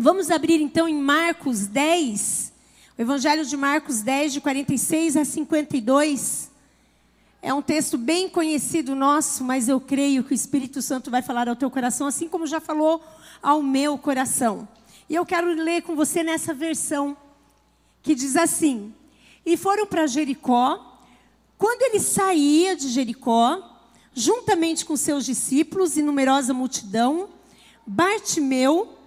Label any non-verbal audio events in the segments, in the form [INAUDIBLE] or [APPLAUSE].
Vamos abrir então em Marcos 10, o Evangelho de Marcos 10, de 46 a 52. É um texto bem conhecido nosso, mas eu creio que o Espírito Santo vai falar ao teu coração, assim como já falou ao meu coração. E eu quero ler com você nessa versão, que diz assim: E foram para Jericó. Quando ele saía de Jericó, juntamente com seus discípulos e numerosa multidão, Bartimeu,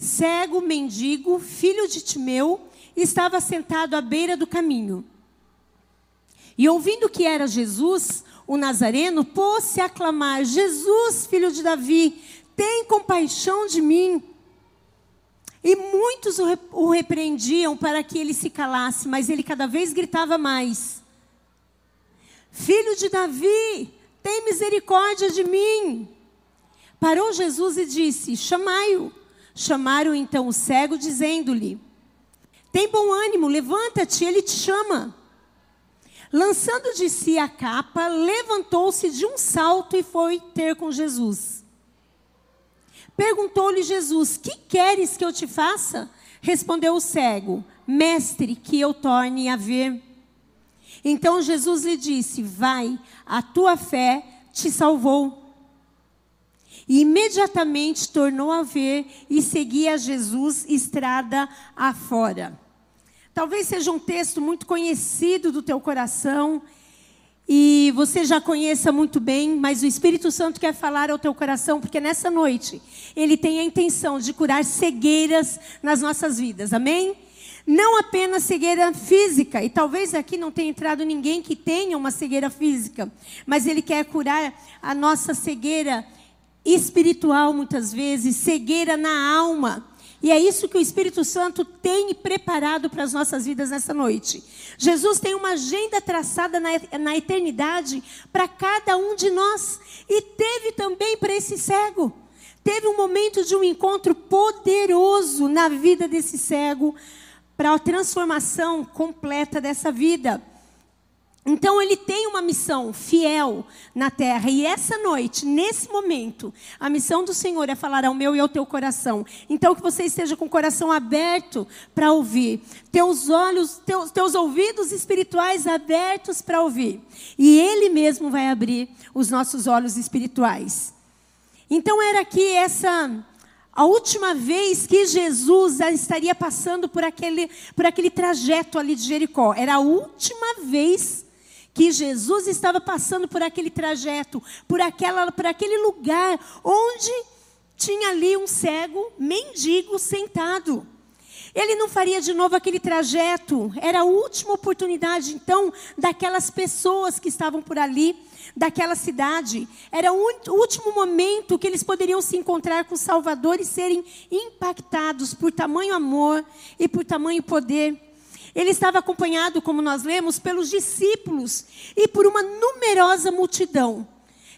cego, mendigo, filho de Timeu, estava sentado à beira do caminho. E ouvindo que era Jesus, o Nazareno, pôs-se a clamar: Jesus, filho de Davi, tem compaixão de mim. E muitos o repreendiam para que ele se calasse, mas ele cada vez gritava mais: Filho de Davi, tem misericórdia de mim. Parou Jesus e disse: Chamai-o. Chamaram então o cego, dizendo-lhe: Tem bom ânimo, levanta-te, ele te chama. Lançando de si a capa, levantou-se de um salto e foi ter com Jesus. Perguntou-lhe Jesus: Que queres que eu te faça? Respondeu o cego: Mestre, que eu torne a ver. Então Jesus lhe disse: Vai, a tua fé te salvou. E imediatamente tornou a ver e seguia Jesus estrada afora. Talvez seja um texto muito conhecido do teu coração e você já conheça muito bem, mas o Espírito Santo quer falar ao teu coração, porque nessa noite ele tem a intenção de curar cegueiras nas nossas vidas. Amém? Não apenas cegueira física, e talvez aqui não tenha entrado ninguém que tenha uma cegueira física, mas ele quer curar a nossa cegueira espiritual, muitas vezes, cegueira na alma. E é isso que o Espírito Santo tem preparado para as nossas vidas nessa noite. Jesus tem uma agenda traçada na, na eternidade para cada um de nós. E teve também para esse cego. Teve um momento de um encontro poderoso na vida desse cego para a transformação completa dessa vida. Então ele tem uma missão fiel na terra. E essa noite, nesse momento, a missão do Senhor é falar ao meu e ao teu coração. Então que você esteja com o coração aberto para ouvir, teus olhos, teus, teus ouvidos espirituais abertos para ouvir. E Ele mesmo vai abrir os nossos olhos espirituais. Então era aqui essa a última vez que Jesus estaria passando por aquele, por aquele trajeto ali de Jericó. Era a última vez que Jesus estava passando por aquele trajeto, por, aquela, por aquele lugar onde tinha ali um cego, mendigo, sentado. Ele não faria de novo aquele trajeto, era a última oportunidade, então, daquelas pessoas que estavam por ali, daquela cidade. Era o último momento que eles poderiam se encontrar com o Salvador e serem impactados por tamanho amor e por tamanho poder. Ele estava acompanhado, como nós lemos, pelos discípulos e por uma numerosa multidão.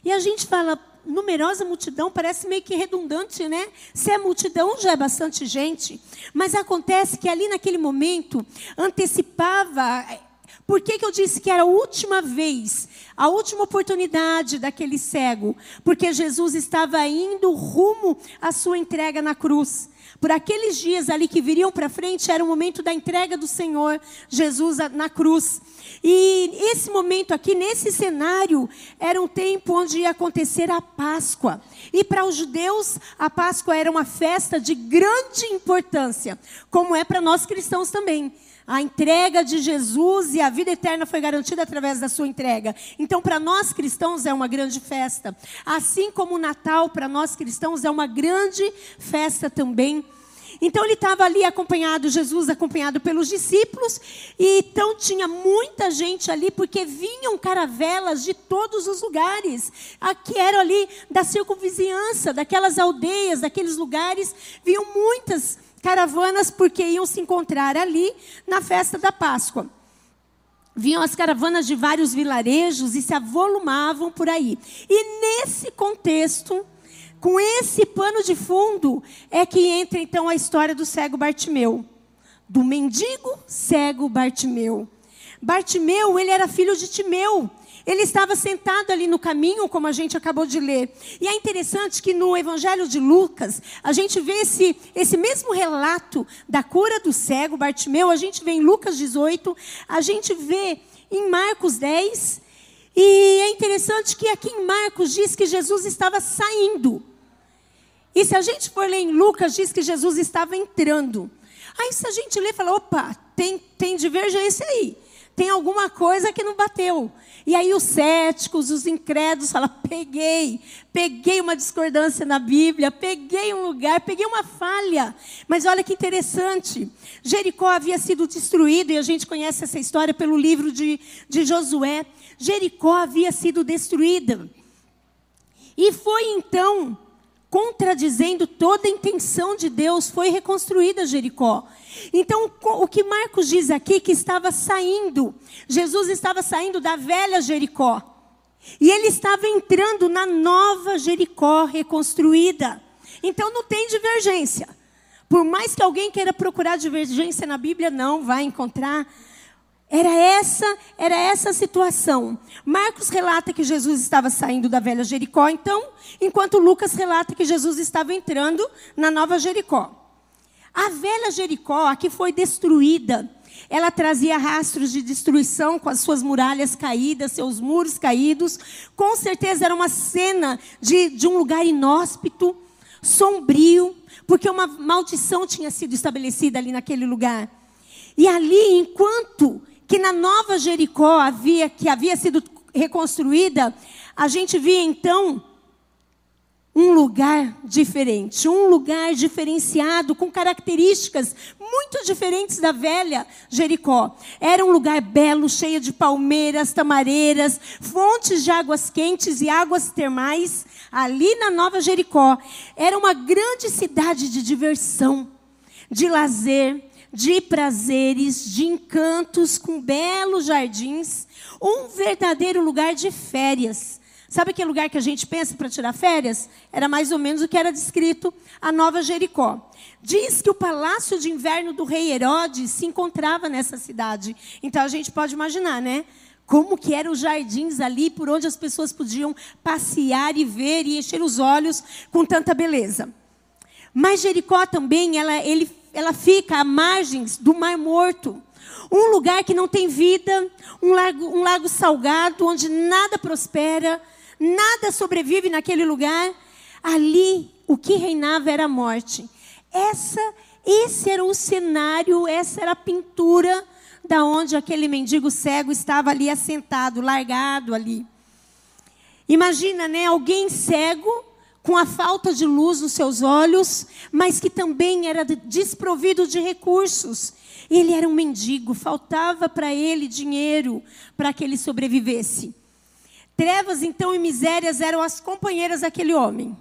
E a gente fala, numerosa multidão, parece meio que redundante, né? Se é multidão, já é bastante gente. Mas acontece que ali naquele momento, antecipava. Por que, que eu disse que era a última vez, a última oportunidade daquele cego? Porque Jesus estava indo rumo à sua entrega na cruz por aqueles dias ali que viriam para frente, era o momento da entrega do Senhor Jesus na cruz. E esse momento aqui, nesse cenário, era um tempo onde ia acontecer a Páscoa. E para os judeus, a Páscoa era uma festa de grande importância, como é para nós cristãos também. A entrega de Jesus e a vida eterna foi garantida através da sua entrega. Então, para nós cristãos é uma grande festa. Assim como o Natal, para nós cristãos, é uma grande festa também. Então ele estava ali acompanhado, Jesus acompanhado pelos discípulos, e então tinha muita gente ali, porque vinham caravelas de todos os lugares, que eram ali da circunvizinhança, daquelas aldeias, daqueles lugares, vinham muitas caravanas porque iam se encontrar ali na festa da Páscoa. Vinham as caravanas de vários vilarejos e se avolumavam por aí. E nesse contexto, com esse pano de fundo, é que entra então a história do cego Bartimeu. Do mendigo cego Bartimeu. Bartimeu, ele era filho de Timeu. Ele estava sentado ali no caminho, como a gente acabou de ler. E é interessante que no Evangelho de Lucas, a gente vê esse, esse mesmo relato da cura do cego, Bartimeu, a gente vê em Lucas 18, a gente vê em Marcos 10. E é interessante que aqui em Marcos diz que Jesus estava saindo. E se a gente for ler em Lucas, diz que Jesus estava entrando. Aí se a gente ler, fala, opa, tem, tem divergência aí. Tem alguma coisa que não bateu. E aí os céticos, os incrédulos falam: [LAUGHS] peguei, peguei uma discordância na Bíblia, peguei um lugar, peguei uma falha. Mas olha que interessante: Jericó havia sido destruído, e a gente conhece essa história pelo livro de, de Josué. Jericó havia sido destruída. E foi então contradizendo toda a intenção de Deus, foi reconstruída Jericó. Então, o que Marcos diz aqui que estava saindo, Jesus estava saindo da velha Jericó. E ele estava entrando na nova Jericó reconstruída. Então não tem divergência. Por mais que alguém queira procurar divergência na Bíblia, não vai encontrar. Era essa, era essa a situação. Marcos relata que Jesus estava saindo da velha Jericó, então, enquanto Lucas relata que Jesus estava entrando na nova Jericó. A velha Jericó, a que foi destruída, ela trazia rastros de destruição com as suas muralhas caídas, seus muros caídos. Com certeza era uma cena de, de um lugar inóspito, sombrio, porque uma maldição tinha sido estabelecida ali naquele lugar. E ali, enquanto que na nova Jericó havia que havia sido reconstruída, a gente via então um lugar diferente, um lugar diferenciado, com características muito diferentes da velha Jericó. Era um lugar belo, cheio de palmeiras, tamareiras, fontes de águas quentes e águas termais. Ali na Nova Jericó, era uma grande cidade de diversão, de lazer, de prazeres, de encantos, com belos jardins, um verdadeiro lugar de férias. Sabe aquele lugar que a gente pensa para tirar férias? Era mais ou menos o que era descrito a Nova Jericó. Diz que o palácio de inverno do rei Herodes se encontrava nessa cidade. Então a gente pode imaginar, né? Como que eram os jardins ali por onde as pessoas podiam passear e ver e encher os olhos com tanta beleza. Mas Jericó também, ela, ele ela fica à margens do Mar Morto. Um lugar que não tem vida, um lago, um lago salgado, onde nada prospera, nada sobrevive naquele lugar. Ali, o que reinava era a morte. Essa, esse era o cenário, essa era a pintura da onde aquele mendigo cego estava ali assentado, largado ali. Imagina, né, alguém cego com a falta de luz nos seus olhos, mas que também era desprovido de recursos. Ele era um mendigo, faltava para ele dinheiro para que ele sobrevivesse. Trevas, então, e misérias eram as companheiras daquele homem.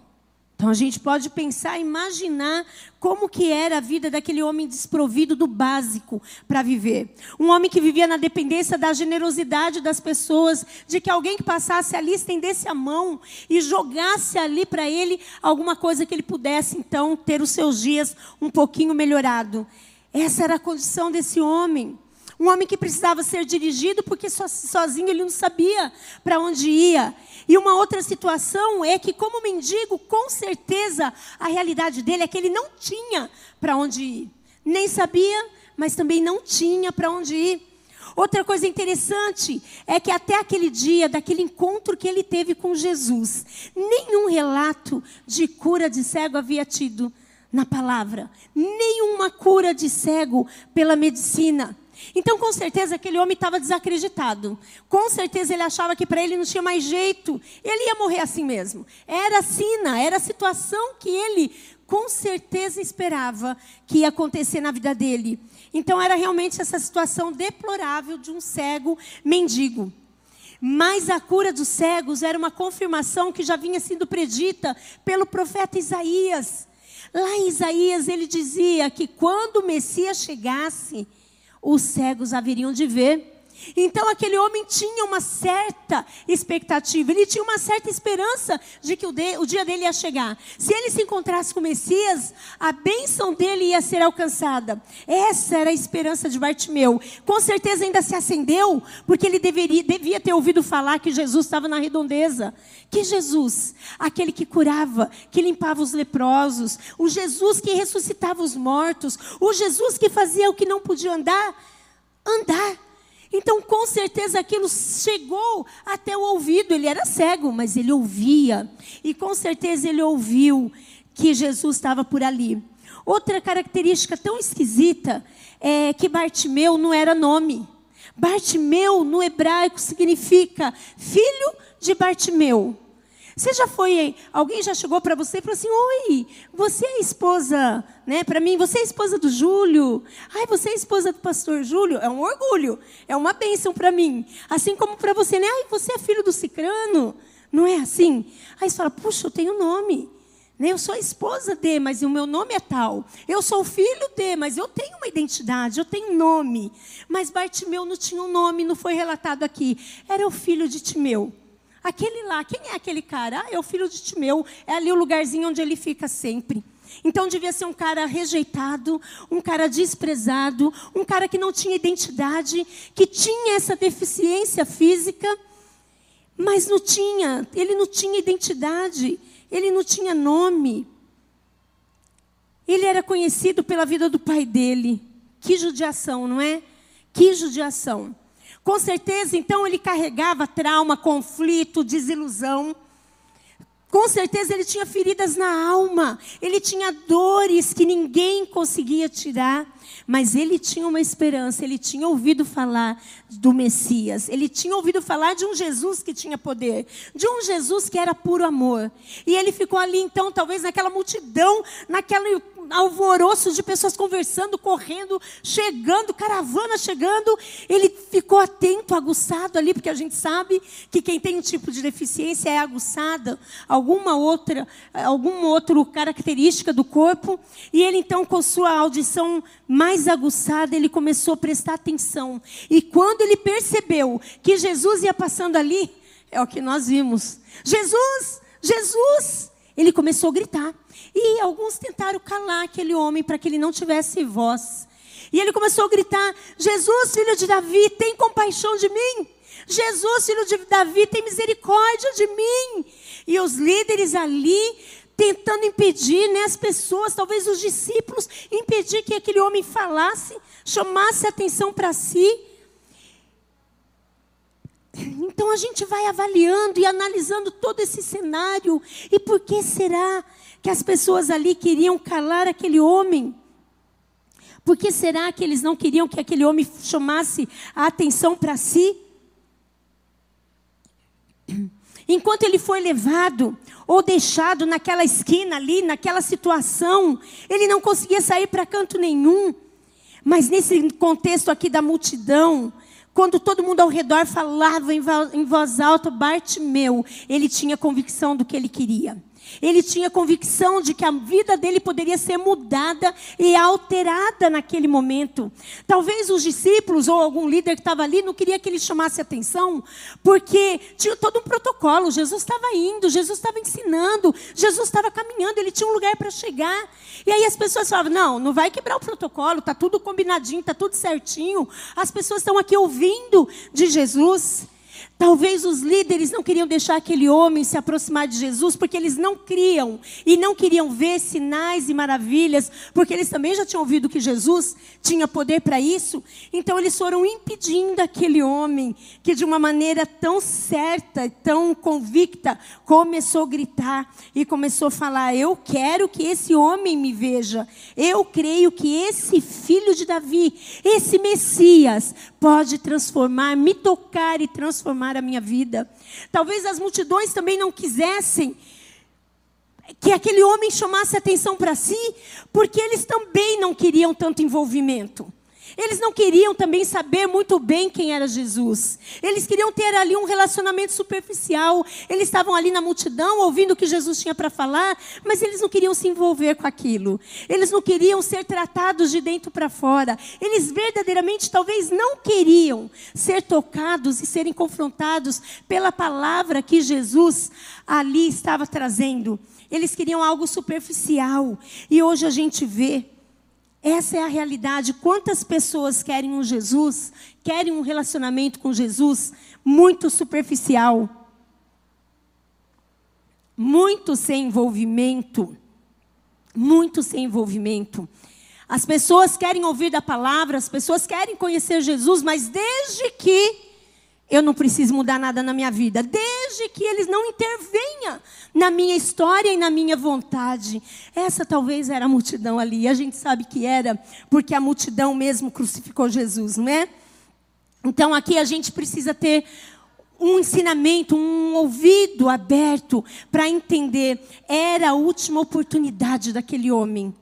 Então a gente pode pensar, imaginar como que era a vida daquele homem desprovido do básico para viver. Um homem que vivia na dependência da generosidade das pessoas, de que alguém que passasse ali estendesse a mão e jogasse ali para ele alguma coisa que ele pudesse então ter os seus dias um pouquinho melhorado. Essa era a condição desse homem. Um homem que precisava ser dirigido porque sozinho ele não sabia para onde ia. E uma outra situação é que, como mendigo, com certeza a realidade dele é que ele não tinha para onde ir. Nem sabia, mas também não tinha para onde ir. Outra coisa interessante é que até aquele dia, daquele encontro que ele teve com Jesus, nenhum relato de cura de cego havia tido na palavra, nenhuma cura de cego pela medicina. Então, com certeza, aquele homem estava desacreditado. Com certeza, ele achava que para ele não tinha mais jeito. Ele ia morrer assim mesmo. Era a sina, era a situação que ele, com certeza, esperava que ia acontecer na vida dele. Então, era realmente essa situação deplorável de um cego mendigo. Mas a cura dos cegos era uma confirmação que já vinha sendo predita pelo profeta Isaías. Lá em Isaías, ele dizia que quando o Messias chegasse os cegos haveriam de ver, Então aquele homem tinha uma certa expectativa, ele tinha uma certa esperança de que o, de, o, dia dele ia chegar. Se ele se encontrasse com o Messias, a bênção dele ia ser alcançada. Essa era a esperança de Bartimeu. Com certeza ainda se acendeu, porque ele deveria, devia ter ouvido falar que Jesus estava na redondeza. Que Jesus, aquele que curava, que limpava os leprosos, o Jesus que ressuscitava os mortos, o Jesus que fazia o que não podia andar, andar. Então, com certeza, aquilo chegou até o ouvido. Ele era cego, mas ele ouvia. E com certeza ele ouviu que Jesus estava por ali. Outra característica tão esquisita é que Bartimeu não era nome. Bartimeu, no hebraico, significa filho de Bartimeu. Você já foi, alguém já chegou para você e falou assim: Oi, você é esposa, né? Para mim, você é esposa do Júlio. Ai, você é esposa do pastor Júlio. É um orgulho, é uma bênção para mim. Assim como para você, né? Ai, você é filho do Cicrano. Não é assim? Aí você fala: Puxa, eu tenho nome. Né? Eu sou a esposa de, mas o meu nome é tal. Eu sou o filho de, mas eu tenho uma identidade, eu tenho um nome. Mas Bartimeu não tinha um nome, não foi relatado aqui. Era o filho de Timeu. Aquele lá, quem é aquele cara? Ah, é o filho de Timeu. É ali o lugarzinho onde ele fica sempre. Então devia ser um cara rejeitado, um cara desprezado, um cara que não tinha identidade, que tinha essa deficiência física, mas não tinha, ele não tinha identidade, ele não tinha nome. Ele era conhecido pela vida do pai dele. Que judiação, não é? Que judiação. Com certeza, então, ele carregava trauma, conflito, desilusão. Com certeza ele tinha feridas na alma, ele tinha dores que ninguém conseguia tirar, mas ele tinha uma esperança, ele tinha ouvido falar do Messias, ele tinha ouvido falar de um Jesus que tinha poder, de um Jesus que era puro amor. E ele ficou ali então, talvez naquela multidão, naquela alvoroço de pessoas conversando, correndo, chegando, caravana chegando. Ele ficou atento, aguçado ali, porque a gente sabe que quem tem um tipo de deficiência é aguçada, alguma outra, alguma outra característica do corpo. E ele então, com sua audição mais aguçada, ele começou a prestar atenção. E quando ele percebeu que Jesus ia passando ali, é o que nós vimos. Jesus, Jesus, ele começou a gritar. E alguns tentaram calar aquele homem para que ele não tivesse voz. E ele começou a gritar: Jesus, filho de Davi, tem compaixão de mim. Jesus, filho de Davi, tem misericórdia de mim. E os líderes ali tentando impedir, né, as pessoas, talvez os discípulos, impedir que aquele homem falasse, chamasse atenção para si. Então a gente vai avaliando e analisando todo esse cenário. E por que será que as pessoas ali queriam calar aquele homem? Por que será que eles não queriam que aquele homem chamasse a atenção para si? Enquanto ele foi levado ou deixado naquela esquina ali, naquela situação, ele não conseguia sair para canto nenhum. Mas nesse contexto aqui da multidão, quando todo mundo ao redor falava em voz alta, Bartimeu, ele tinha convicção do que ele queria. Ele tinha convicção de que a vida dele poderia ser mudada e alterada naquele momento. Talvez os discípulos ou algum líder que estava ali não queria que ele chamasse atenção, porque tinha todo um protocolo. Jesus estava indo, Jesus estava ensinando, Jesus estava caminhando, ele tinha um lugar para chegar. E aí as pessoas falavam: não, não vai quebrar o protocolo, está tudo combinadinho, está tudo certinho. As pessoas estão aqui ouvindo de Jesus. Talvez os líderes não queriam deixar aquele homem se aproximar de Jesus, porque eles não criam e não queriam ver sinais e maravilhas, porque eles também já tinham ouvido que Jesus tinha poder para isso. Então eles foram impedindo aquele homem, que de uma maneira tão certa, tão convicta, começou a gritar e começou a falar: Eu quero que esse homem me veja. Eu creio que esse filho de Davi, esse Messias, pode transformar, me tocar e transformar a minha vida. Talvez as multidões também não quisessem que aquele homem chamasse atenção para si, porque eles também não queriam tanto envolvimento. Eles não queriam também saber muito bem quem era Jesus. Eles queriam ter ali um relacionamento superficial. Eles estavam ali na multidão ouvindo o que Jesus tinha para falar, mas eles não queriam se envolver com aquilo. Eles não queriam ser tratados de dentro para fora. Eles verdadeiramente talvez não queriam ser tocados e serem confrontados pela palavra que Jesus ali estava trazendo. Eles queriam algo superficial. E hoje a gente vê essa é a realidade. Quantas pessoas querem um Jesus, querem um relacionamento com Jesus muito superficial, muito sem envolvimento, muito sem envolvimento. As pessoas querem ouvir da palavra, as pessoas querem conhecer Jesus, mas desde que eu não preciso mudar nada na minha vida, desde que eles não intervenha na minha história e na minha vontade. Essa talvez era a multidão ali, e a gente sabe que era, porque a multidão mesmo crucificou Jesus, não é? Então aqui a gente precisa ter um ensinamento, um ouvido aberto para entender. Era a última oportunidade daquele homem.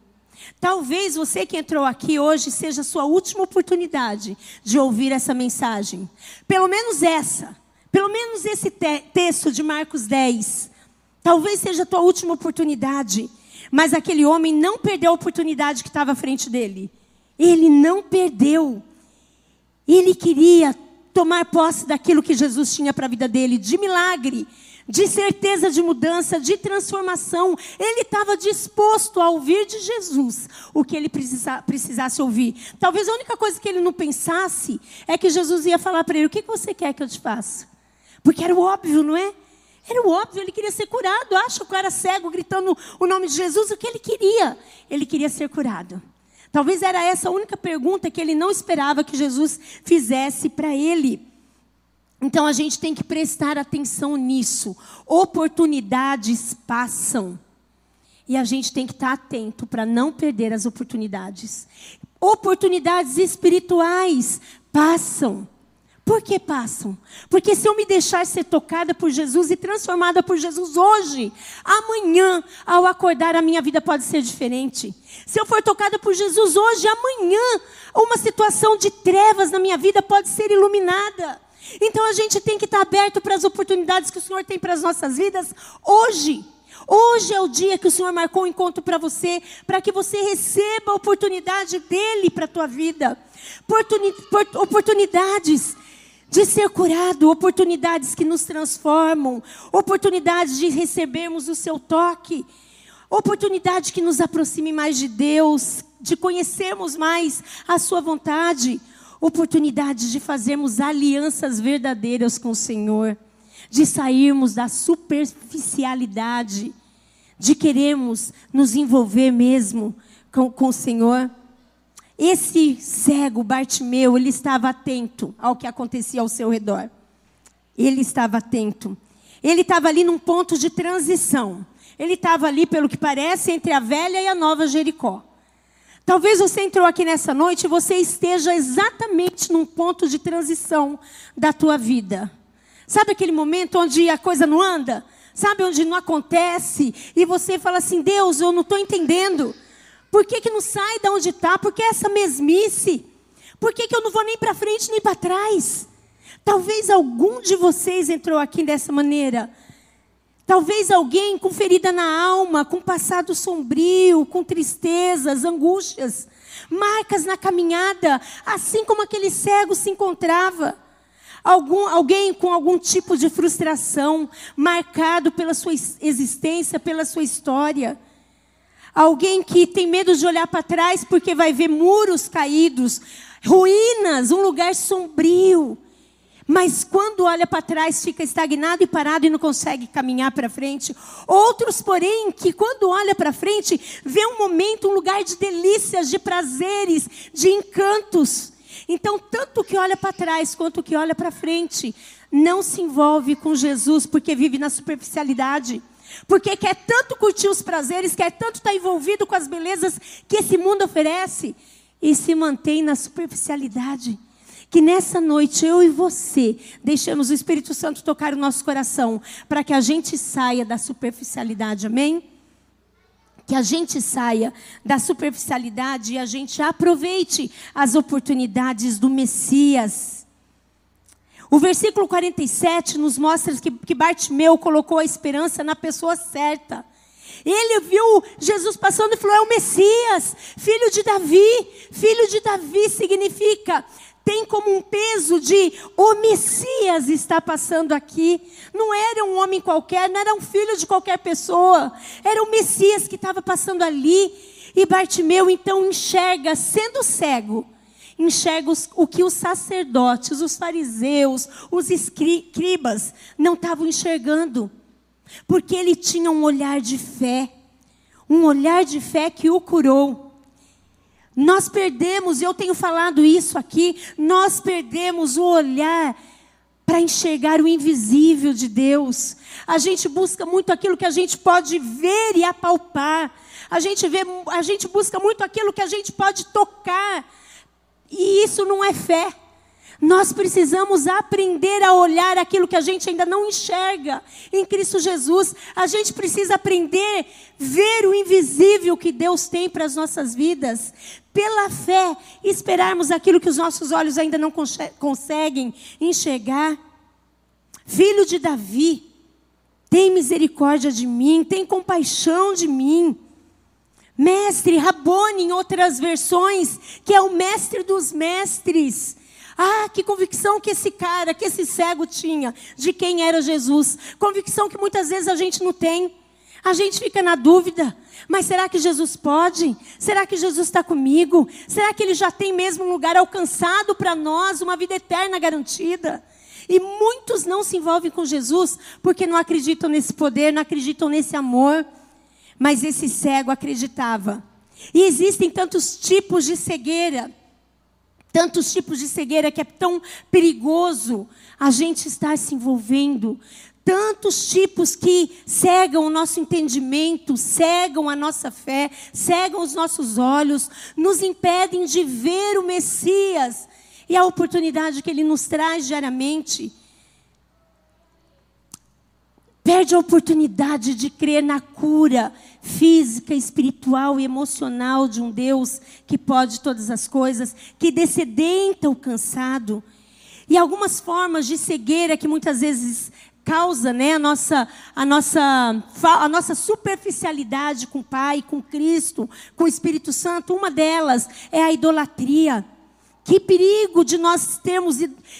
Talvez você que entrou aqui hoje seja a sua última oportunidade de ouvir essa mensagem. Pelo menos essa. Pelo menos esse te texto de Marcos 10. Talvez seja a tua última oportunidade. Mas aquele homem não perdeu a oportunidade que estava à frente dele. Ele não perdeu. Ele queria tomar posse daquilo que Jesus tinha para a vida dele, de milagre de certeza de mudança, de transformação. Ele estava disposto a ouvir de Jesus o que ele precisa, precisasse ouvir. Talvez a única coisa que ele não pensasse é que Jesus ia falar para ele: O que você quer que eu te faça? Porque era o óbvio, não é? Era o óbvio, ele queria ser curado. Acha que o cara cego gritando o nome de Jesus, o que ele queria? Ele queria ser curado. Talvez era essa a única pergunta que ele não esperava que Jesus fizesse para ele. Então a gente tem que prestar atenção nisso. Oportunidades passam. E a gente tem que estar atento para não perder as oportunidades. Oportunidades espirituais passam. Por que passam? Porque se eu me deixar ser tocada por Jesus e transformada por Jesus hoje, amanhã, ao acordar, a minha vida pode ser diferente. Se eu for tocada por Jesus hoje, amanhã, uma situação de trevas na minha vida pode ser iluminada. Então a gente tem que estar aberto para as oportunidades que o Senhor tem para as nossas vidas hoje. Hoje é o dia que o Senhor marcou um encontro para você, para que você receba a oportunidade dele para a tua vida. Oportunidades de ser curado, oportunidades que nos transformam, oportunidades de recebermos o seu toque, oportunidade que nos aproxime mais de Deus, de conhecermos mais a sua vontade oportunidade de fazermos alianças verdadeiras com o Senhor, de sairmos da superficialidade, de queremos nos envolver mesmo com, com o Senhor. Esse cego Bartimeu, ele estava atento ao que acontecia ao seu redor. Ele estava atento. Ele estava ali num ponto de transição. Ele estava ali, pelo que parece, entre a velha e a nova Jericó. Talvez você entrou aqui nessa noite e você esteja exatamente num ponto de transição da tua vida. Sabe aquele momento onde a coisa não anda? Sabe onde não acontece? E você fala assim: Deus, eu não estou entendendo. Por que, que não sai de onde está? Por que essa mesmice? Por que, que eu não vou nem para frente nem para trás? Talvez algum de vocês entrou aqui dessa maneira. Talvez alguém com ferida na alma, com passado sombrio, com tristezas, angústias, marcas na caminhada, assim como aquele cego se encontrava. Algum, alguém com algum tipo de frustração, marcado pela sua existência, pela sua história. Alguém que tem medo de olhar para trás porque vai ver muros caídos, ruínas, um lugar sombrio. Mas quando olha para trás, fica estagnado e parado e não consegue caminhar para frente. Outros, porém, que quando olha para frente, vê um momento, um lugar de delícias, de prazeres, de encantos. Então, tanto que olha para trás quanto que olha para frente, não se envolve com Jesus porque vive na superficialidade. Porque quer tanto curtir os prazeres, quer tanto estar envolvido com as belezas que esse mundo oferece e se mantém na superficialidade. Que nessa noite eu e você deixemos o Espírito Santo tocar o nosso coração para que a gente saia da superficialidade, amém? Que a gente saia da superficialidade e a gente aproveite as oportunidades do Messias. O versículo 47 nos mostra que, que Bartimeu colocou a esperança na pessoa certa. Ele viu Jesus passando e falou: É o Messias, filho de Davi. Filho de Davi significa, tem como um peso de o Messias está passando aqui. Não era um homem qualquer, não era um filho de qualquer pessoa. Era o Messias que estava passando ali. E Bartimeu então enxerga, sendo cego, enxerga os, o que os sacerdotes, os fariseus, os escribas não estavam enxergando. Porque ele tinha um olhar de fé, um olhar de fé que o curou. Nós perdemos, eu tenho falado isso aqui, nós perdemos o olhar para enxergar o invisível de Deus. A gente busca muito aquilo que a gente pode ver e apalpar. A gente vê, a gente busca muito aquilo que a gente pode tocar. E isso não é fé. Nós precisamos aprender a olhar aquilo que a gente ainda não enxerga em Cristo Jesus. A gente precisa aprender a ver o invisível que Deus tem para as nossas vidas. Pela fé, esperarmos aquilo que os nossos olhos ainda não conseguem enxergar. Filho de Davi, tem misericórdia de mim, tem compaixão de mim. Mestre, Rabone, em outras versões, que é o mestre dos mestres. Ah, que convicção que esse cara, que esse cego tinha de quem era Jesus. Convicção que muitas vezes a gente não tem. A gente fica na dúvida. Mas será que Jesus pode? Será que Jesus está comigo? Será que ele já tem mesmo um lugar alcançado para nós, uma vida eterna garantida? E muitos não se envolvem com Jesus porque não acreditam nesse poder, não acreditam nesse amor. Mas esse cego acreditava. E existem tantos tipos de cegueira tantos tipos de cegueira que é tão perigoso a gente estar se envolvendo. Tantos tipos que cegam o nosso entendimento, cegam a nossa fé, cegam os nossos olhos, nos impedem de ver o Messias e a oportunidade que ele nos traz diariamente perde a oportunidade de crer na cura física, espiritual e emocional de um Deus que pode todas as coisas, que descedenta o cansado. E algumas formas de cegueira que muitas vezes causa né, a, nossa, a, nossa, a nossa superficialidade com o Pai, com Cristo, com o Espírito Santo, uma delas é a idolatria. Que perigo de nós termos,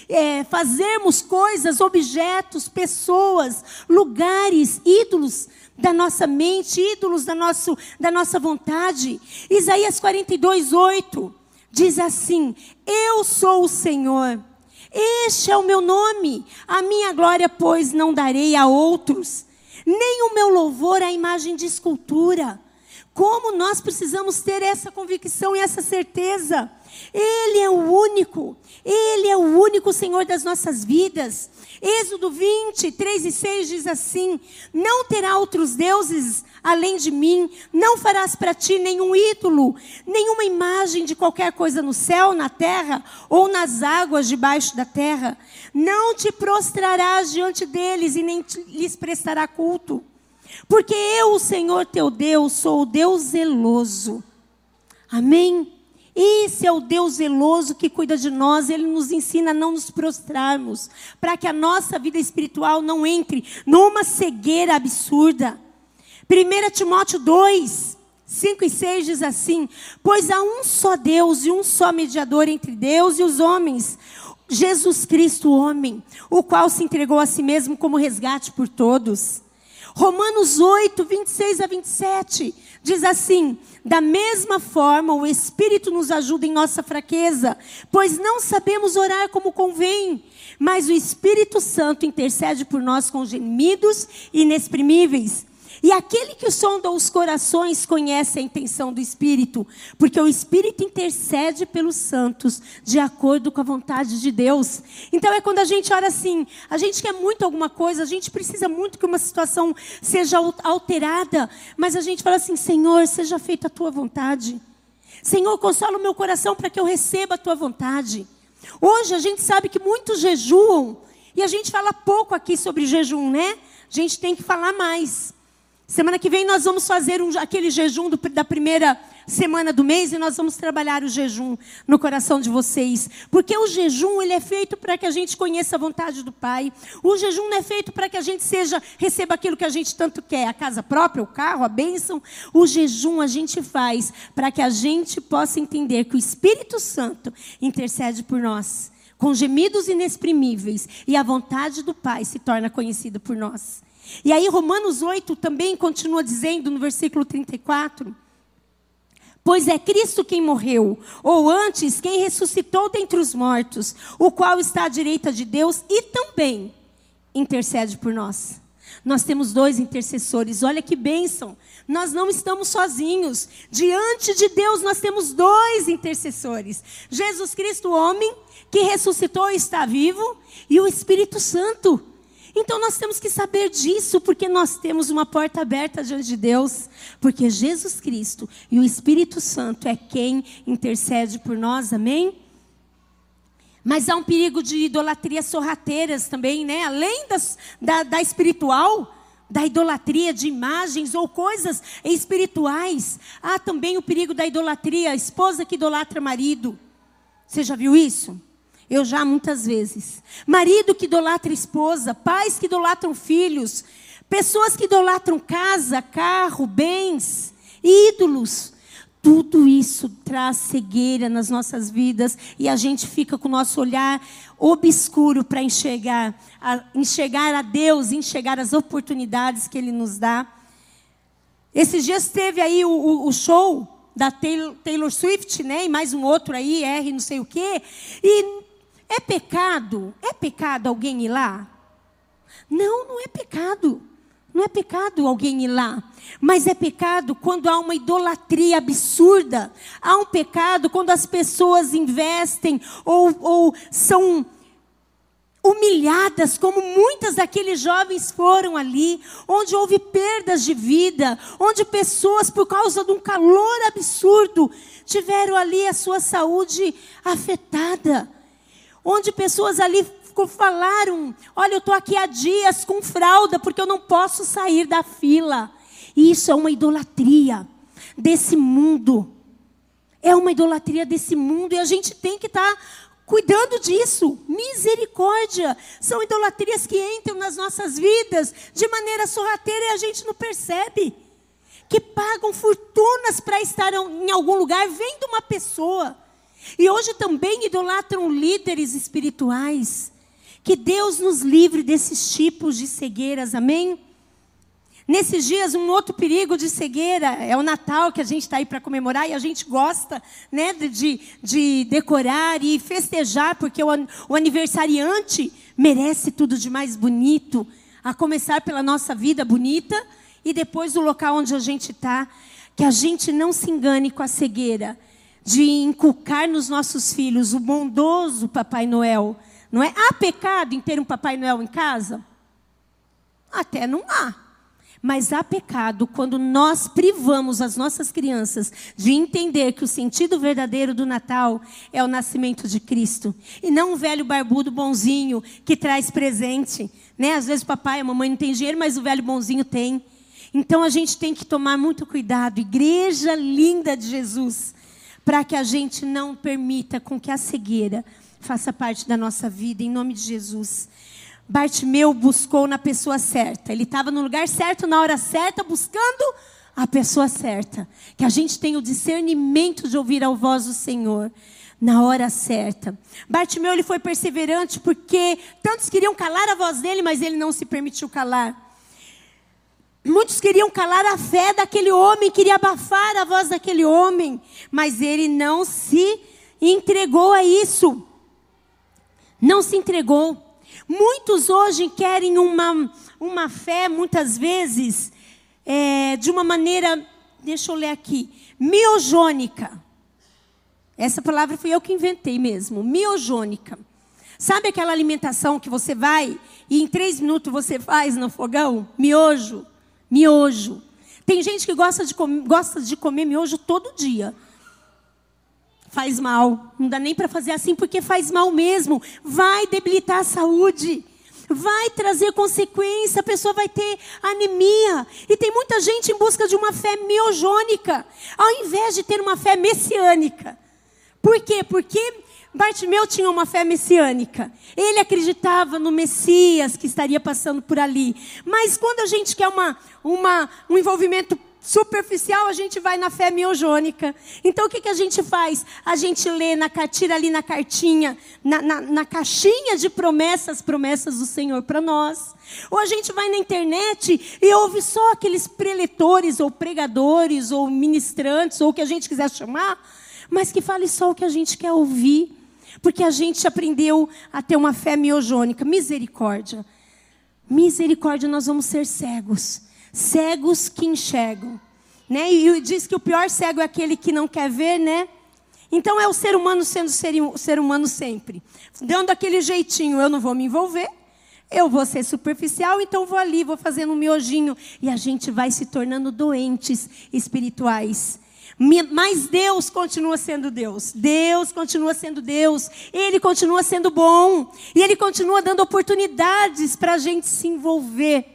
é, fazermos coisas, objetos, pessoas, lugares, ídolos da nossa mente, ídolos da, nosso, da nossa vontade. Isaías 42, 8 diz assim: Eu sou o Senhor, este é o meu nome, a minha glória, pois, não darei a outros, nem o meu louvor à imagem de escultura. Como nós precisamos ter essa convicção e essa certeza. Ele é único, Ele é o único Senhor das nossas vidas. Êxodo 20, 3 e 6 diz assim: Não terá outros deuses além de mim, não farás para ti nenhum ídolo, nenhuma imagem de qualquer coisa no céu, na terra ou nas águas debaixo da terra. Não te prostrarás diante deles e nem lhes prestará culto. Porque eu, o Senhor teu Deus, sou o Deus zeloso. Amém? Esse é o Deus zeloso que cuida de nós, ele nos ensina a não nos prostrarmos, para que a nossa vida espiritual não entre numa cegueira absurda. 1 Timóteo 2, 5 e 6 diz assim: Pois há um só Deus e um só mediador entre Deus e os homens, Jesus Cristo, homem, o qual se entregou a si mesmo como resgate por todos. Romanos 8, 26 a 27 diz assim: Da mesma forma, o Espírito nos ajuda em nossa fraqueza, pois não sabemos orar como convém, mas o Espírito Santo intercede por nós com gemidos inexprimíveis. E aquele que sonda os corações conhece a intenção do Espírito, porque o Espírito intercede pelos santos de acordo com a vontade de Deus. Então é quando a gente ora assim, a gente quer muito alguma coisa, a gente precisa muito que uma situação seja alterada, mas a gente fala assim: Senhor, seja feita a tua vontade. Senhor, consola o meu coração para que eu receba a tua vontade. Hoje a gente sabe que muitos jejuam, e a gente fala pouco aqui sobre jejum, né? A gente tem que falar mais. Semana que vem nós vamos fazer um, aquele jejum do, da primeira semana do mês e nós vamos trabalhar o jejum no coração de vocês. Porque o jejum ele é feito para que a gente conheça a vontade do Pai. O jejum não é feito para que a gente seja receba aquilo que a gente tanto quer, a casa própria, o carro, a bênção. O jejum a gente faz para que a gente possa entender que o Espírito Santo intercede por nós com gemidos inexprimíveis e a vontade do Pai se torna conhecida por nós. E aí, Romanos 8 também continua dizendo no versículo 34. Pois é Cristo quem morreu, ou antes, quem ressuscitou dentre os mortos, o qual está à direita de Deus e também intercede por nós. Nós temos dois intercessores, olha que bênção. Nós não estamos sozinhos. Diante de Deus, nós temos dois intercessores: Jesus Cristo, homem, que ressuscitou e está vivo, e o Espírito Santo então nós temos que saber disso, porque nós temos uma porta aberta diante de Deus, porque Jesus Cristo e o Espírito Santo é quem intercede por nós, amém? Mas há um perigo de idolatria sorrateiras também, né? Além das, da, da espiritual, da idolatria de imagens ou coisas espirituais, há também o perigo da idolatria, a esposa que idolatra marido. Você já viu isso? Eu já muitas vezes. Marido que idolatra esposa, pais que idolatram filhos, pessoas que idolatram casa, carro, bens, ídolos. Tudo isso traz cegueira nas nossas vidas e a gente fica com o nosso olhar obscuro para enxergar, a, enxergar a Deus, enxergar as oportunidades que Ele nos dá. Esses dias teve aí o, o, o show da Taylor, Taylor, Swift, né? E mais um outro aí, R, não sei o quê. E é pecado? É pecado alguém ir lá? Não, não é pecado. Não é pecado alguém ir lá. Mas é pecado quando há uma idolatria absurda. Há um pecado quando as pessoas investem ou, ou são humilhadas, como muitas daqueles jovens foram ali, onde houve perdas de vida, onde pessoas, por causa de um calor absurdo, tiveram ali a sua saúde afetada onde pessoas ali falaram: Olha, eu estou aqui há dias com fralda porque eu não posso sair da fila. E isso é uma idolatria desse mundo. É uma idolatria desse mundo e a gente tem que estar tá cuidando disso. Misericórdia. São idolatrias que entram nas nossas vidas de maneira sorrateira e a gente não percebe. Que pagam fortunas para estar em algum lugar vendo uma pessoa e hoje também idolatram líderes espirituais. Que Deus nos livre desses tipos de cegueiras, amém? Nesses dias, um outro perigo de cegueira é o Natal, que a gente está aí para comemorar e a gente gosta né, de, de decorar e festejar, porque o, o aniversariante merece tudo de mais bonito, a começar pela nossa vida bonita e depois o local onde a gente está. Que a gente não se engane com a cegueira de inculcar nos nossos filhos o bondoso Papai Noel. Não é? Há pecado em ter um Papai Noel em casa? Até não há. Mas há pecado quando nós privamos as nossas crianças de entender que o sentido verdadeiro do Natal é o nascimento de Cristo. E não um velho barbudo bonzinho que traz presente. Né? Às vezes o papai e a mamãe não tem dinheiro, mas o velho bonzinho tem. Então a gente tem que tomar muito cuidado. Igreja linda de Jesus para que a gente não permita com que a cegueira faça parte da nossa vida, em nome de Jesus. Bartimeu buscou na pessoa certa. Ele estava no lugar certo, na hora certa, buscando a pessoa certa. Que a gente tenha o discernimento de ouvir a voz do Senhor na hora certa. Bartimeu ele foi perseverante porque tantos queriam calar a voz dele, mas ele não se permitiu calar. Muitos queriam calar a fé daquele homem, queria abafar a voz daquele homem, mas ele não se entregou a isso. Não se entregou. Muitos hoje querem uma, uma fé, muitas vezes, é, de uma maneira, deixa eu ler aqui, miogônica. Essa palavra fui eu que inventei mesmo, miogônica. Sabe aquela alimentação que você vai e em três minutos você faz no fogão? Miojo miojo. Tem gente que gosta de, com, gosta de comer miojo todo dia. Faz mal. Não dá nem para fazer assim porque faz mal mesmo. Vai debilitar a saúde. vai trazer consequência, a pessoa vai ter anemia. E tem muita gente em busca de uma fé miogônica, ao invés de ter uma fé messiânica. Por quê? Porque Bartimeu tinha uma fé messiânica. Ele acreditava no Messias que estaria passando por ali. Mas quando a gente quer uma, uma, um envolvimento superficial, a gente vai na fé miogônica. Então o que, que a gente faz? A gente lê, na, tira ali na cartinha, na, na, na caixinha de promessas, promessas do Senhor para nós. Ou a gente vai na internet e ouve só aqueles preletores, ou pregadores, ou ministrantes, ou o que a gente quiser chamar, mas que fale só o que a gente quer ouvir. Porque a gente aprendeu a ter uma fé miogônica. Misericórdia. Misericórdia, nós vamos ser cegos cegos que enxergam. Né? E diz que o pior cego é aquele que não quer ver, né? Então é o ser humano sendo ser, ser humano sempre. Dando aquele jeitinho, eu não vou me envolver, eu vou ser superficial, então vou ali, vou fazendo um miojinho. E a gente vai se tornando doentes espirituais. Mas Deus continua sendo Deus. Deus continua sendo Deus. Ele continua sendo bom. E Ele continua dando oportunidades para a gente se envolver.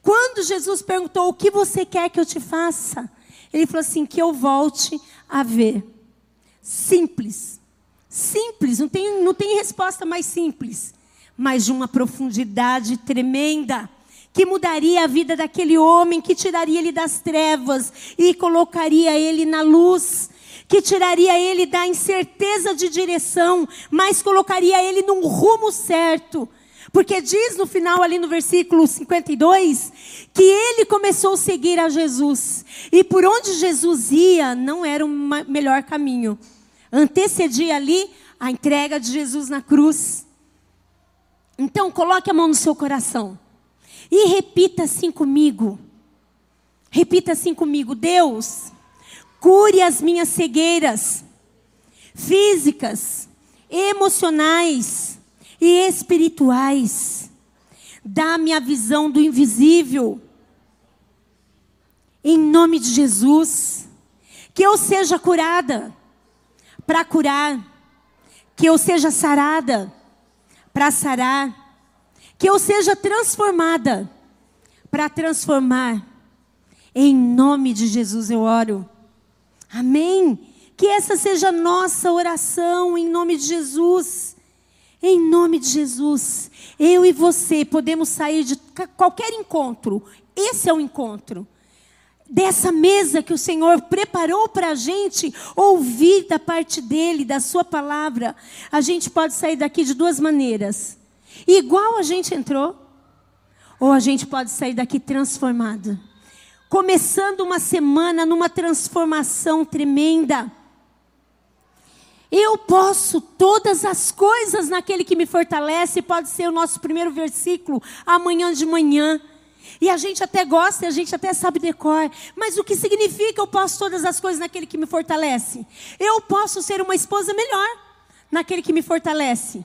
Quando Jesus perguntou: O que você quer que eu te faça? Ele falou assim: Que eu volte a ver. Simples. Simples, não tem, não tem resposta mais simples, mas de uma profundidade tremenda que mudaria a vida daquele homem, que tiraria ele das trevas e colocaria ele na luz, que tiraria ele da incerteza de direção, mas colocaria ele num rumo certo. Porque diz no final, ali no versículo 52, que ele começou a seguir a Jesus. E por onde Jesus ia, não era o melhor caminho. Antecedia ali a entrega de Jesus na cruz. Então, coloque a mão no seu coração. E repita assim comigo. Repita assim comigo: Deus, cure as minhas cegueiras físicas, emocionais e espirituais. Dá-me a visão do invisível. Em nome de Jesus. Que eu seja curada para curar. Que eu seja sarada para sarar. Que eu seja transformada para transformar. Em nome de Jesus eu oro. Amém. Que essa seja a nossa oração em nome de Jesus. Em nome de Jesus, eu e você podemos sair de qualquer encontro. Esse é o encontro. Dessa mesa que o Senhor preparou para a gente ouvir da parte dele, da Sua palavra. A gente pode sair daqui de duas maneiras: igual a gente entrou, ou a gente pode sair daqui transformado. Começando uma semana numa transformação tremenda eu posso todas as coisas naquele que me fortalece, pode ser o nosso primeiro versículo, amanhã de manhã. E a gente até gosta, a gente até sabe decor. Mas o que significa eu posso todas as coisas naquele que me fortalece? Eu posso ser uma esposa melhor naquele que me fortalece.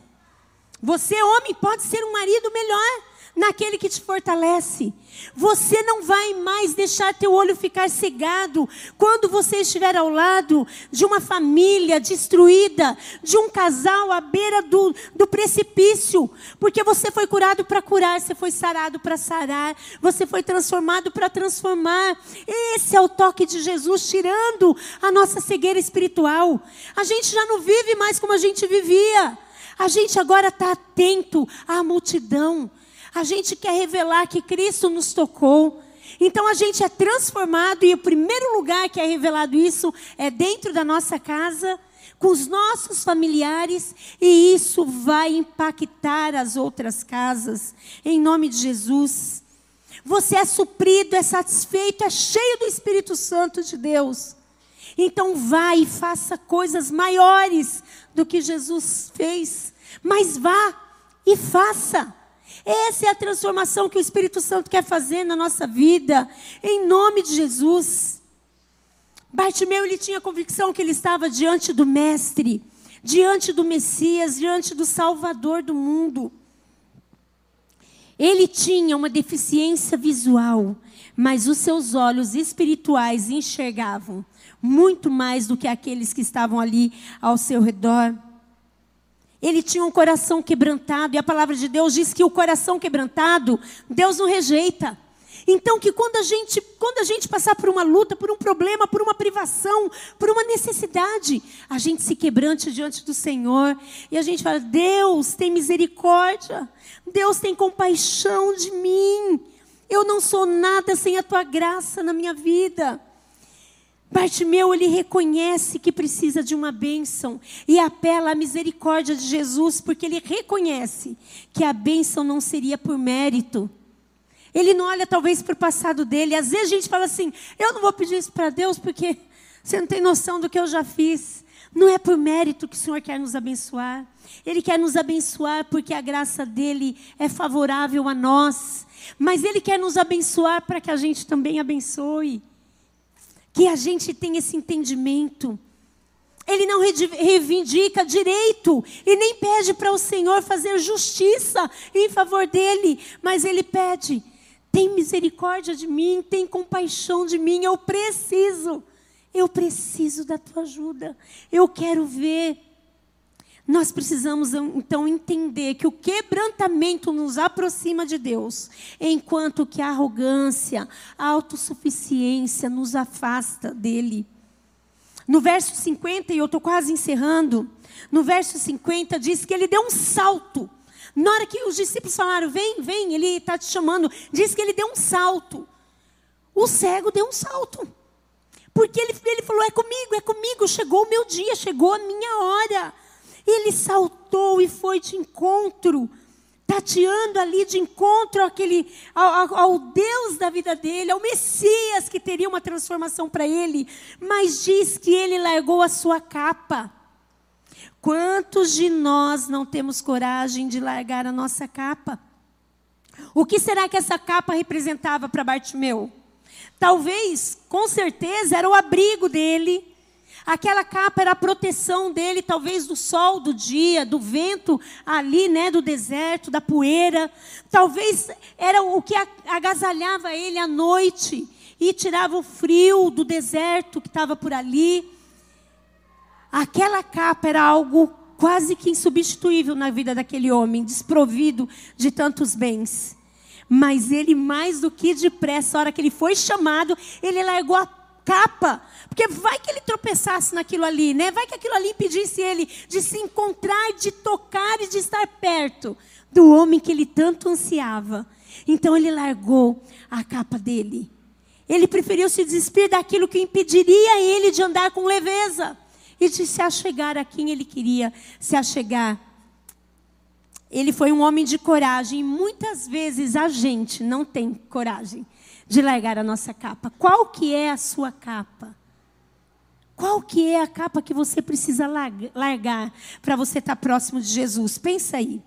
Você, homem, pode ser um marido melhor naquele que te fortalece. Você não vai mais deixar teu olho ficar cegado quando você estiver ao lado de uma família destruída, de um casal à beira do, do precipício, porque você foi curado para curar, você foi sarado para sarar, você foi transformado para transformar. Esse é o toque de Jesus tirando a nossa cegueira espiritual. A gente já não vive mais como a gente vivia. A gente agora está atento à multidão. A gente quer revelar que Cristo nos tocou. Então a gente é transformado e o primeiro lugar que é revelado isso é dentro da nossa casa, com os nossos familiares, e isso vai impactar as outras casas, em nome de Jesus. Você é suprido, é satisfeito, é cheio do Espírito Santo de Deus. Então vá e faça coisas maiores do que Jesus fez, mas vá e faça. Essa é a transformação que o Espírito Santo quer fazer na nossa vida, em nome de Jesus. Bartimeu ele tinha a convicção que ele estava diante do Mestre, diante do Messias, diante do Salvador do mundo. Ele tinha uma deficiência visual, mas os seus olhos espirituais enxergavam muito mais do que aqueles que estavam ali ao seu redor. Ele tinha um coração quebrantado, e a palavra de Deus diz que o coração quebrantado, Deus não rejeita. Então, que quando a gente, quando a gente passar por uma luta, por um problema, por uma privação, por uma necessidade, a gente se quebrante diante do Senhor e a gente fala: Deus tem misericórdia, Deus tem compaixão de mim. Eu não sou nada sem a tua graça na minha vida. Bartimeu, ele reconhece que precisa de uma bênção e apela à misericórdia de Jesus, porque ele reconhece que a bênção não seria por mérito. Ele não olha talvez para o passado dele. Às vezes a gente fala assim: eu não vou pedir isso para Deus porque você não tem noção do que eu já fiz. Não é por mérito que o Senhor quer nos abençoar. Ele quer nos abençoar porque a graça dele é favorável a nós. Mas ele quer nos abençoar para que a gente também abençoe que a gente tenha esse entendimento. Ele não reivindica direito e nem pede para o Senhor fazer justiça em favor dele, mas ele pede: tem misericórdia de mim, tem compaixão de mim, eu preciso, eu preciso da tua ajuda, eu quero ver nós precisamos então entender que o quebrantamento nos aproxima de Deus, enquanto que a arrogância, a autossuficiência nos afasta dele. No verso 50, e eu estou quase encerrando, no verso 50 diz que ele deu um salto. Na hora que os discípulos falaram, vem, vem, ele está te chamando, diz que ele deu um salto. O cego deu um salto. Porque ele, ele falou: é comigo, é comigo, chegou o meu dia, chegou a minha hora. Ele saltou e foi de encontro, tateando ali de encontro àquele, ao, ao Deus da vida dele, ao Messias que teria uma transformação para ele. Mas diz que ele largou a sua capa. Quantos de nós não temos coragem de largar a nossa capa? O que será que essa capa representava para Bartimeu? Talvez, com certeza, era o abrigo dele, Aquela capa era a proteção dele, talvez do sol do dia, do vento ali, né, do deserto, da poeira. Talvez era o que agasalhava ele à noite e tirava o frio do deserto que estava por ali. Aquela capa era algo quase que insubstituível na vida daquele homem, desprovido de tantos bens. Mas ele, mais do que depressa, a hora que ele foi chamado, ele largou a capa, porque vai que ele tropeçasse naquilo ali, né? Vai que aquilo ali impedisse ele de se encontrar, de tocar e de estar perto do homem que ele tanto ansiava. Então ele largou a capa dele. Ele preferiu se despir daquilo que impediria ele de andar com leveza e de se achegar a quem ele queria se achegar. Ele foi um homem de coragem e muitas vezes a gente não tem coragem de largar a nossa capa. Qual que é a sua capa? Qual que é a capa que você precisa largar para você estar tá próximo de Jesus? Pensa aí.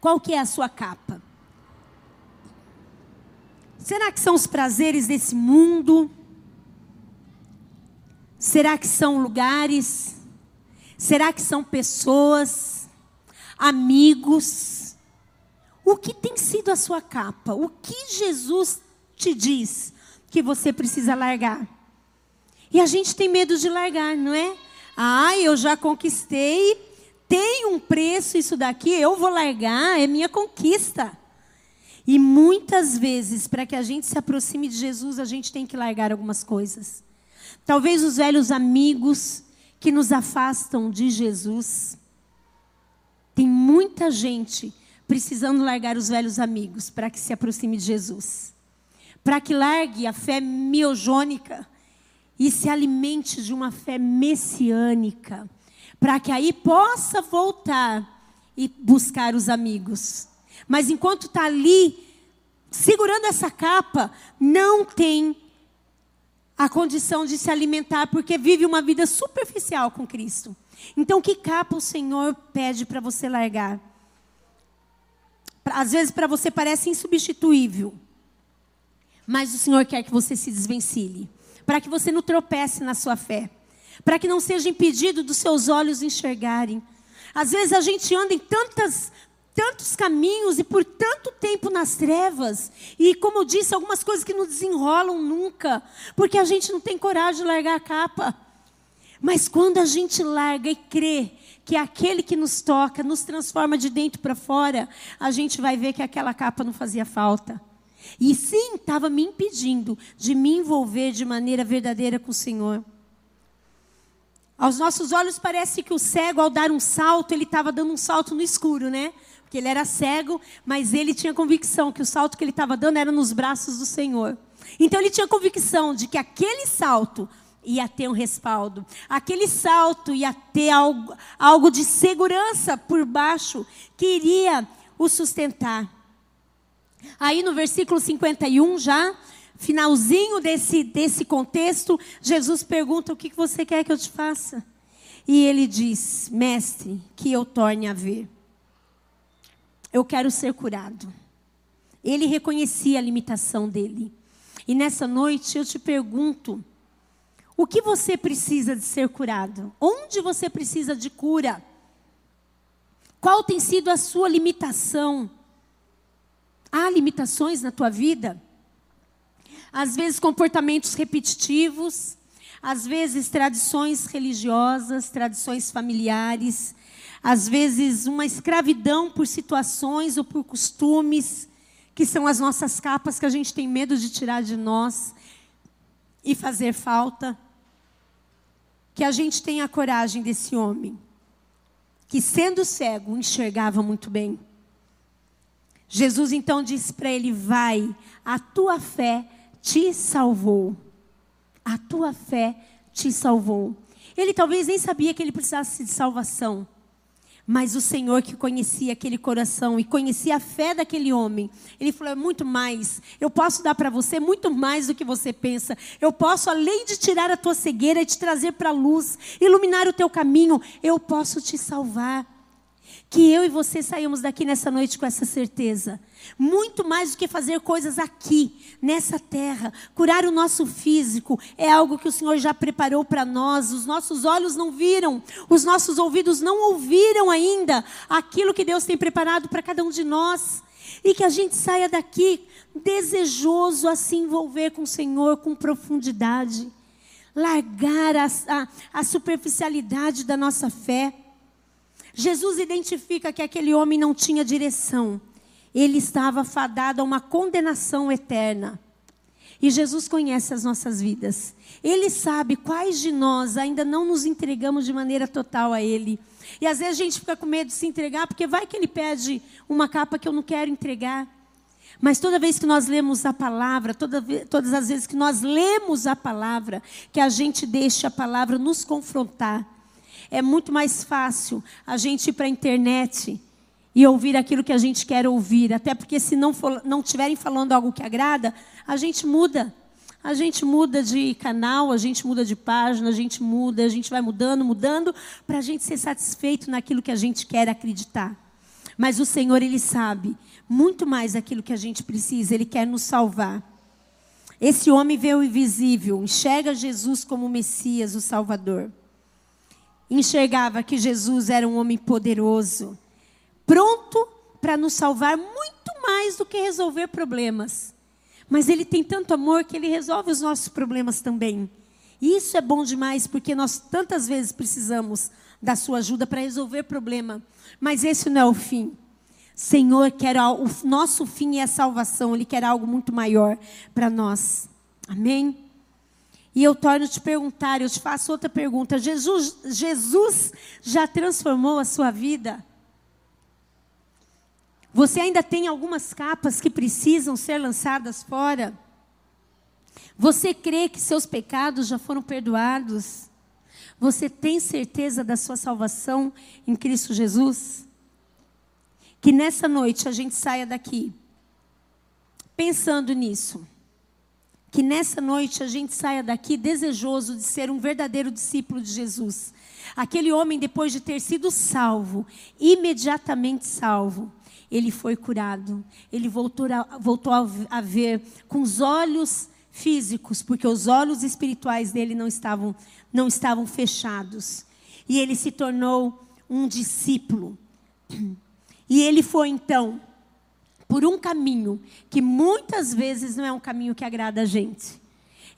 Qual que é a sua capa? Será que são os prazeres desse mundo? Será que são lugares? Será que são pessoas? Amigos? O que tem sido a sua capa? O que Jesus te diz que você precisa largar? E a gente tem medo de largar, não é? Ah, eu já conquistei, tem um preço isso daqui, eu vou largar, é minha conquista. E muitas vezes, para que a gente se aproxime de Jesus, a gente tem que largar algumas coisas. Talvez os velhos amigos que nos afastam de Jesus. Tem muita gente precisando largar os velhos amigos para que se aproxime de Jesus. Para que largue a fé miogônica e se alimente de uma fé messiânica. Para que aí possa voltar e buscar os amigos. Mas enquanto está ali, segurando essa capa, não tem a condição de se alimentar, porque vive uma vida superficial com Cristo. Então, que capa o Senhor pede para você largar? às vezes para você parece insubstituível. Mas o Senhor quer que você se desvencilhe, para que você não tropece na sua fé, para que não seja impedido dos seus olhos enxergarem. Às vezes a gente anda em tantas, tantos caminhos e por tanto tempo nas trevas, e como eu disse, algumas coisas que não desenrolam nunca, porque a gente não tem coragem de largar a capa. Mas quando a gente larga e crê que aquele que nos toca nos transforma de dentro para fora, a gente vai ver que aquela capa não fazia falta. E sim, estava me impedindo de me envolver de maneira verdadeira com o Senhor. Aos nossos olhos parece que o cego, ao dar um salto, ele estava dando um salto no escuro, né? Porque ele era cego, mas ele tinha convicção que o salto que ele estava dando era nos braços do Senhor. Então ele tinha convicção de que aquele salto ia ter um respaldo, aquele salto ia ter algo, algo de segurança por baixo que iria o sustentar. Aí no versículo 51 já, finalzinho desse, desse contexto, Jesus pergunta: O que você quer que eu te faça? E ele diz: Mestre, que eu torne a ver. Eu quero ser curado. Ele reconhecia a limitação dele. E nessa noite eu te pergunto: o que você precisa de ser curado? Onde você precisa de cura? Qual tem sido a sua limitação? Há limitações na tua vida? Às vezes comportamentos repetitivos, às vezes tradições religiosas, tradições familiares, às vezes uma escravidão por situações ou por costumes, que são as nossas capas que a gente tem medo de tirar de nós e fazer falta. Que a gente tenha a coragem desse homem, que sendo cego, enxergava muito bem. Jesus então disse para ele: Vai, a tua fé te salvou. A tua fé te salvou. Ele talvez nem sabia que ele precisasse de salvação. Mas o Senhor que conhecia aquele coração e conhecia a fé daquele homem, ele falou: é muito mais. Eu posso dar para você muito mais do que você pensa. Eu posso, além de tirar a tua cegueira e te trazer para a luz, iluminar o teu caminho, eu posso te salvar. Que eu e você saímos daqui nessa noite com essa certeza. Muito mais do que fazer coisas aqui, nessa terra. Curar o nosso físico é algo que o Senhor já preparou para nós. Os nossos olhos não viram, os nossos ouvidos não ouviram ainda aquilo que Deus tem preparado para cada um de nós. E que a gente saia daqui desejoso a se envolver com o Senhor com profundidade. Largar a, a, a superficialidade da nossa fé. Jesus identifica que aquele homem não tinha direção ele estava fadado a uma condenação eterna. E Jesus conhece as nossas vidas. Ele sabe quais de nós ainda não nos entregamos de maneira total a Ele. E às vezes a gente fica com medo de se entregar, porque vai que Ele pede uma capa que eu não quero entregar. Mas toda vez que nós lemos a palavra, toda, todas as vezes que nós lemos a palavra, que a gente deixa a palavra nos confrontar. É muito mais fácil a gente ir para a internet e ouvir aquilo que a gente quer ouvir. Até porque se não, for, não tiverem falando algo que agrada, a gente muda. A gente muda de canal, a gente muda de página, a gente muda, a gente vai mudando, mudando, para a gente ser satisfeito naquilo que a gente quer acreditar. Mas o Senhor, Ele sabe muito mais daquilo que a gente precisa, Ele quer nos salvar. Esse homem vê o invisível, enxerga Jesus como o Messias, o Salvador. Enxergava que Jesus era um homem poderoso, pronto para nos salvar muito mais do que resolver problemas. Mas Ele tem tanto amor que Ele resolve os nossos problemas também. E isso é bom demais, porque nós tantas vezes precisamos da Sua ajuda para resolver problema. Mas esse não é o fim. Senhor quer o nosso fim é a salvação, Ele quer algo muito maior para nós. Amém? E eu torno te perguntar, eu te faço outra pergunta. Jesus, Jesus já transformou a sua vida? Você ainda tem algumas capas que precisam ser lançadas fora? Você crê que seus pecados já foram perdoados? Você tem certeza da sua salvação em Cristo Jesus? Que nessa noite a gente saia daqui pensando nisso. Que nessa noite a gente saia daqui desejoso de ser um verdadeiro discípulo de Jesus. Aquele homem, depois de ter sido salvo, imediatamente salvo, ele foi curado. Ele voltou a, voltou a ver com os olhos físicos, porque os olhos espirituais dele não estavam, não estavam fechados. E ele se tornou um discípulo. E ele foi então por um caminho que muitas vezes não é um caminho que agrada a gente.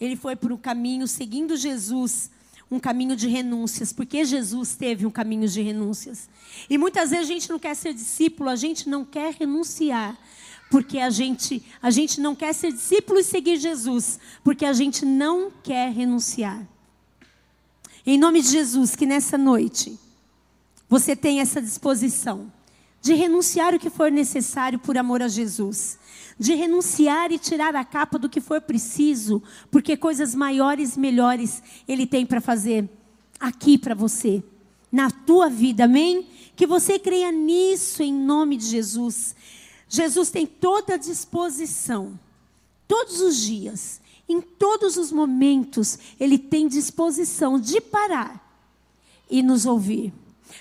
Ele foi por um caminho seguindo Jesus, um caminho de renúncias, porque Jesus teve um caminho de renúncias. E muitas vezes a gente não quer ser discípulo, a gente não quer renunciar, porque a gente, a gente não quer ser discípulo e seguir Jesus, porque a gente não quer renunciar. Em nome de Jesus, que nessa noite você tenha essa disposição de renunciar o que for necessário por amor a Jesus, de renunciar e tirar a capa do que for preciso, porque coisas maiores melhores Ele tem para fazer aqui para você, na tua vida, amém? Que você creia nisso em nome de Jesus. Jesus tem toda a disposição, todos os dias, em todos os momentos, Ele tem disposição de parar e nos ouvir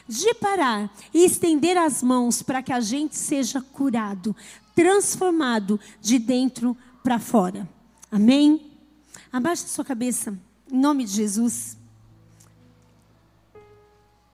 de parar e estender as mãos para que a gente seja curado, transformado de dentro para fora. Amém? Abaixe a sua cabeça, em nome de Jesus.